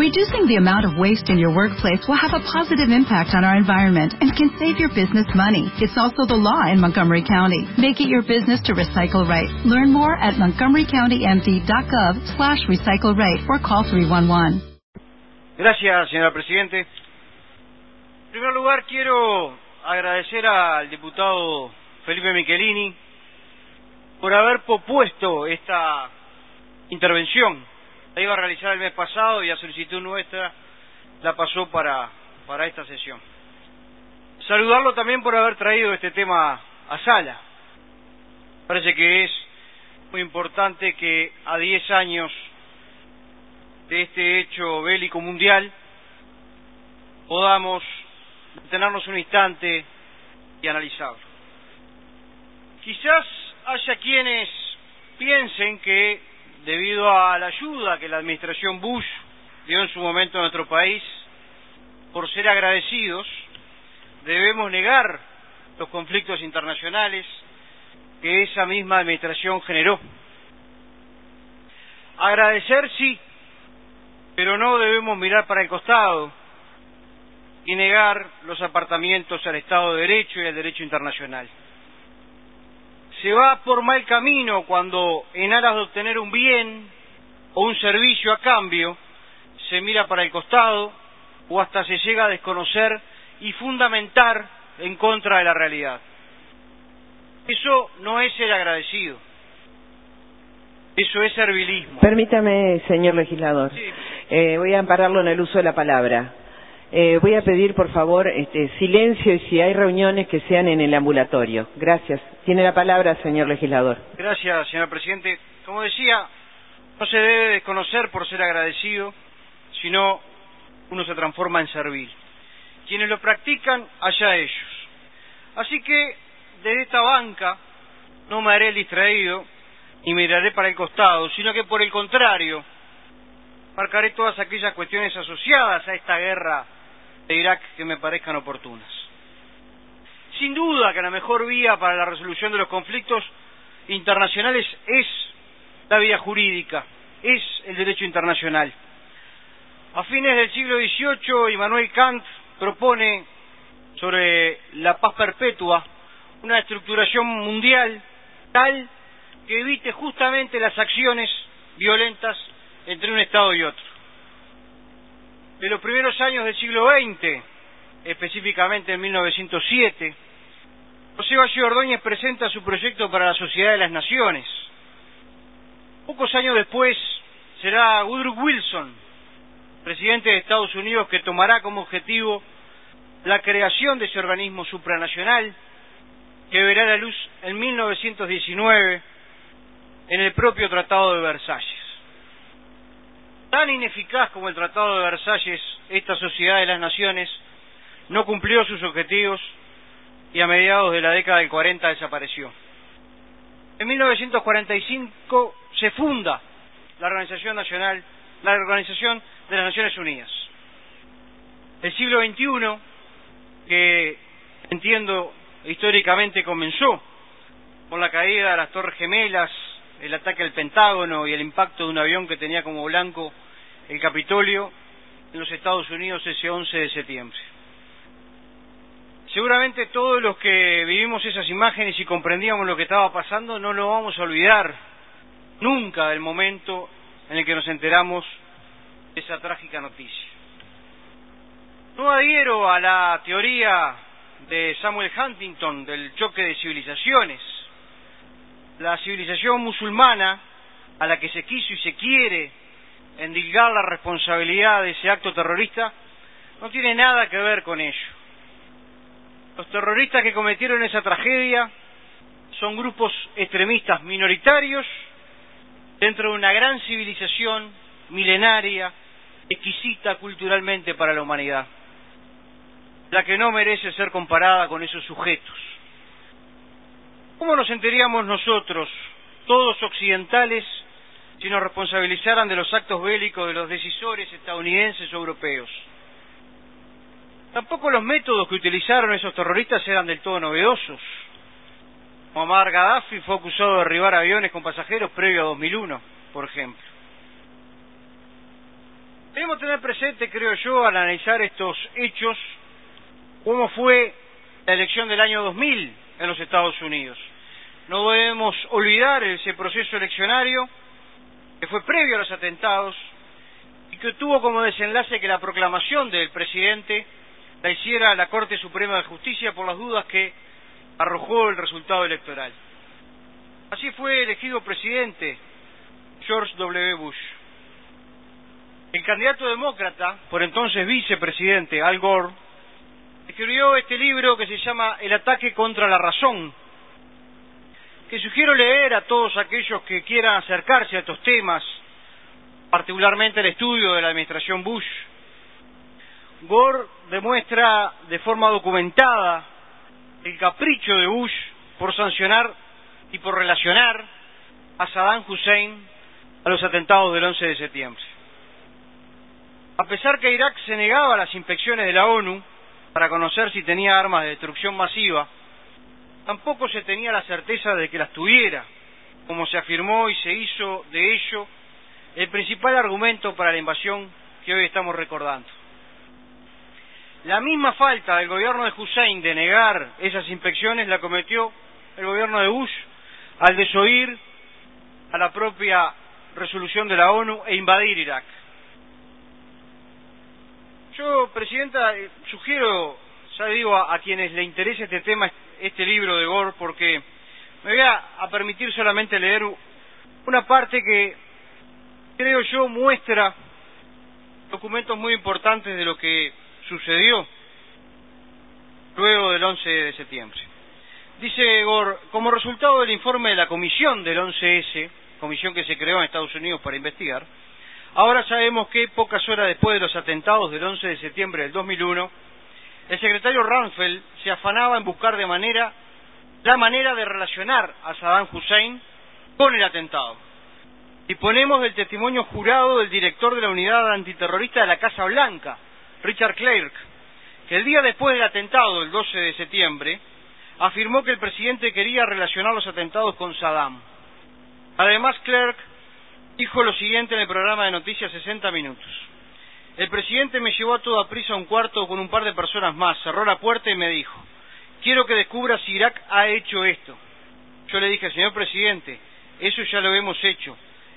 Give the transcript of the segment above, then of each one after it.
Reducing the amount of waste in your workplace will have a positive impact on our environment and can save your business money. It's also the law in Montgomery County. Make it your business to recycle right. Learn more at montgomerycountymd.gov slash recycle right or call 311. Gracias, señora Presidente. En primer lugar, quiero agradecer al diputado Felipe Michelini por haber propuesto esta intervención la iba a realizar el mes pasado y a solicitud nuestra la pasó para, para esta sesión. Saludarlo también por haber traído este tema a sala. Parece que es muy importante que a 10 años de este hecho bélico mundial podamos detenernos un instante y analizarlo. Quizás haya quienes piensen que debido a la ayuda que la administración Bush dio en su momento a nuestro país, por ser agradecidos, debemos negar los conflictos internacionales que esa misma administración generó. Agradecer sí, pero no debemos mirar para el costado y negar los apartamientos al Estado de Derecho y al derecho internacional se va por mal camino cuando en aras de obtener un bien o un servicio a cambio se mira para el costado o hasta se llega a desconocer y fundamentar en contra de la realidad. Eso no es ser agradecido. Eso es servilismo. Permítame, señor legislador. Sí. Eh, voy a ampararlo en el uso de la palabra. Eh, voy a pedir, por favor, este, silencio y si hay reuniones que sean en el ambulatorio. Gracias. Tiene la palabra, señor legislador. Gracias, señor presidente. Como decía, no se debe desconocer por ser agradecido, sino uno se transforma en servil. Quienes lo practican, allá ellos. Así que, desde esta banca, no me haré distraído ni miraré para el costado, sino que por el contrario, marcaré todas aquellas cuestiones asociadas a esta guerra de Irak que me parezcan oportunas. Sin duda que la mejor vía para la resolución de los conflictos internacionales es la vía jurídica, es el derecho internacional. A fines del siglo XVIII, Immanuel Kant propone sobre la paz perpetua una estructuración mundial tal que evite justamente las acciones violentas entre un Estado y otro de los primeros años del siglo XX, específicamente en 1907, José Valle Ordóñez presenta su proyecto para la Sociedad de las Naciones. Pocos años después será Woodrow Wilson, presidente de Estados Unidos, que tomará como objetivo la creación de ese organismo supranacional que verá la luz en 1919 en el propio Tratado de Versalles tan ineficaz como el Tratado de Versalles, esta Sociedad de las Naciones no cumplió sus objetivos y a mediados de la década del 40 desapareció. En 1945 se funda la Organización Nacional, la Organización de las Naciones Unidas. El siglo XXI, que entiendo históricamente comenzó con la caída de las Torres Gemelas, el ataque al Pentágono y el impacto de un avión que tenía como blanco el Capitolio en los Estados Unidos ese 11 de septiembre. Seguramente todos los que vivimos esas imágenes y comprendíamos lo que estaba pasando no lo vamos a olvidar nunca del momento en el que nos enteramos de esa trágica noticia. No adhiero a la teoría de Samuel Huntington del choque de civilizaciones la civilización musulmana a la que se quiso y se quiere endilgar la responsabilidad de ese acto terrorista no tiene nada que ver con ello. Los terroristas que cometieron esa tragedia son grupos extremistas minoritarios dentro de una gran civilización milenaria, exquisita culturalmente para la humanidad, la que no merece ser comparada con esos sujetos. ¿Cómo nos sentiríamos nosotros, todos occidentales, si nos responsabilizaran de los actos bélicos de los decisores estadounidenses o europeos? Tampoco los métodos que utilizaron esos terroristas eran del todo novedosos. Muammar Gaddafi fue acusado de derribar aviones con pasajeros previo a 2001, por ejemplo. Debemos tener presente, creo yo, al analizar estos hechos, cómo fue la elección del año 2000 en los Estados Unidos. No debemos olvidar ese proceso eleccionario que fue previo a los atentados y que tuvo como desenlace que la proclamación del presidente la hiciera la Corte Suprema de Justicia por las dudas que arrojó el resultado electoral. Así fue elegido presidente George W. Bush. El candidato demócrata, por entonces vicepresidente Al Gore, escribió este libro que se llama El ataque contra la razón, que sugiero leer a todos aquellos que quieran acercarse a estos temas, particularmente el estudio de la administración Bush. Gore demuestra de forma documentada el capricho de Bush por sancionar y por relacionar a Saddam Hussein a los atentados del 11 de septiembre. A pesar que Irak se negaba a las inspecciones de la ONU para conocer si tenía armas de destrucción masiva, tampoco se tenía la certeza de que las tuviera, como se afirmó y se hizo de ello el principal argumento para la invasión que hoy estamos recordando. La misma falta del gobierno de Hussein de negar esas inspecciones la cometió el gobierno de Bush al desoír a la propia resolución de la ONU e invadir Irak. Yo, Presidenta, eh, sugiero, ya digo, a, quienes le interese este tema, este libro de Gore, porque me voy a, permitir solamente leer una parte que creo yo muestra documentos muy importantes de lo que sucedió luego del 11 de septiembre. Dice Gore, como resultado del informe de la comisión del 11S, comisión que se creó en Estados Unidos para investigar, ahora sabemos que pocas horas después de los atentados del 11 de septiembre del 2001, el secretario Rumsfeld se afanaba en buscar de manera la manera de relacionar a Saddam Hussein con el atentado. Disponemos del testimonio jurado del director de la unidad antiterrorista de la Casa Blanca, Richard Clark, que el día después del atentado, el 12 de septiembre, afirmó que el presidente quería relacionar los atentados con Saddam. Además, Clark dijo lo siguiente en el programa de noticias 60 minutos. El presidente me llevó a toda prisa a un cuarto con un par de personas más, cerró la puerta y me dijo, quiero que descubra si Irak ha hecho esto. Yo le dije, señor presidente, eso ya lo hemos hecho.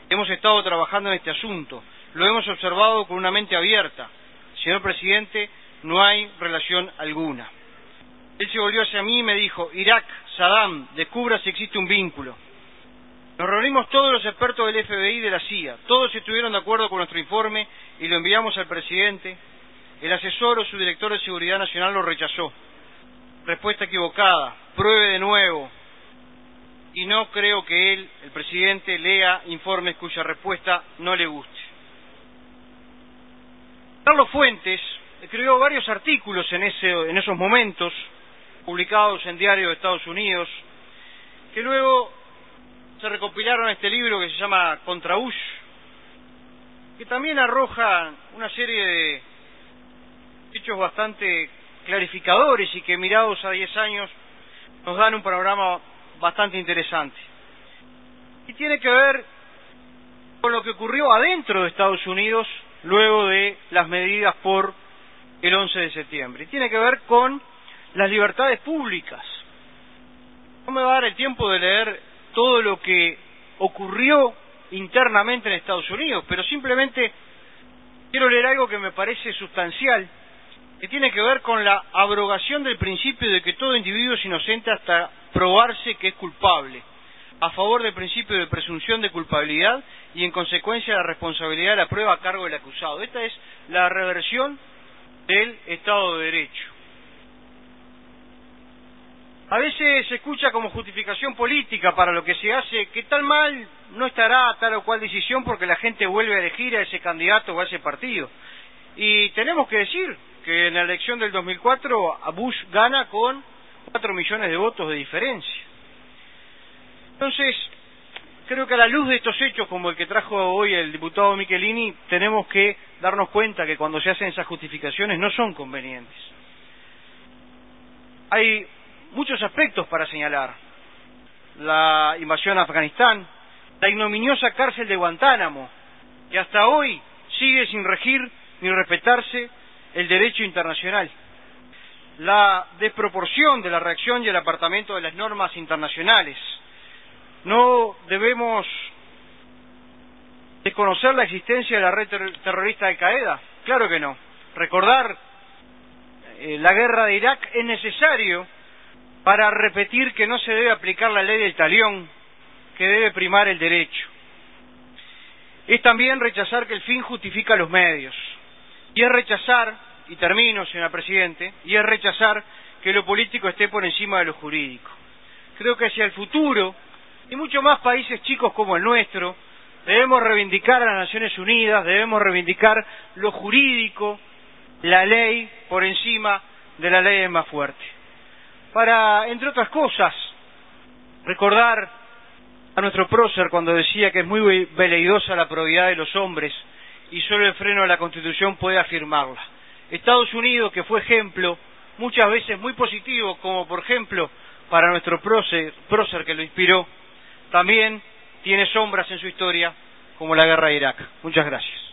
Hemos estado trabajando en este asunto. Lo hemos observado con una mente abierta. Señor presidente, no hay relación alguna. Él se volvió hacia mí y me dijo, Irak, Saddam, descubra si existe un vínculo. Nos reunimos todos los expertos del FBI y de la CIA. Todos estuvieron de acuerdo con nuestro informe y lo enviamos al presidente. El asesor o su director de Seguridad Nacional lo rechazó. Respuesta equivocada. Pruebe de nuevo. Y no creo que él, el presidente, lea informes cuya respuesta no le guste. Carlos Fuentes escribió varios artículos en, en esos momentos publicados en diarios de Estados Unidos, que luego se recopilaron este libro que se llama Contra Bush, que también arroja una serie de hechos bastante clarificadores y que mirados a 10 años nos dan un panorama bastante interesante. Y tiene que ver con lo que ocurrió adentro de Estados Unidos luego de las medidas por el 11 de septiembre. Y tiene que ver con las libertades públicas. No me va a dar el tiempo de leer todo lo que ocurrió internamente en Estados Unidos, pero simplemente quiero leer algo que me parece sustancial, que tiene que ver con la abrogación del principio de que todo individuo es inocente hasta probarse que es culpable, a favor del principio de presunción de culpabilidad y en consecuencia la responsabilidad de la prueba a cargo del acusado. Esta es la reversión del Estado de Derecho. A veces se escucha como justificación política para lo que se hace que tal mal no estará tal o cual decisión porque la gente vuelve a elegir a ese candidato o a ese partido. Y tenemos que decir que en la elección del 2004 Bush gana con cuatro millones de votos de diferencia. Entonces, creo que a la luz de estos hechos, como el que trajo hoy el diputado Michelini, tenemos que darnos cuenta que cuando se hacen esas justificaciones no son convenientes. Hay muchos aspectos para señalar. La invasión a Afganistán, la ignominiosa cárcel de Guantánamo, que hasta hoy sigue sin regir ni respetarse el derecho internacional. La desproporción de la reacción y el apartamento de las normas internacionales. No debemos desconocer la existencia de la red terrorista de Qaeda. Claro que no. Recordar eh, la guerra de Irak es necesario para repetir que no se debe aplicar la ley del talión, que debe primar el derecho. Es también rechazar que el fin justifica los medios. Y es rechazar, y termino, señora Presidente, y es rechazar que lo político esté por encima de lo jurídico. Creo que hacia el futuro, y muchos más países chicos como el nuestro, debemos reivindicar a las Naciones Unidas, debemos reivindicar lo jurídico, la ley por encima de la ley más fuerte. Para, entre otras cosas, recordar a nuestro prócer cuando decía que es muy veleidosa la probidad de los hombres y solo el freno de la Constitución puede afirmarla. Estados Unidos, que fue ejemplo muchas veces muy positivo, como por ejemplo para nuestro prócer, prócer que lo inspiró, también tiene sombras en su historia, como la guerra de Irak. Muchas gracias.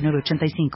906985.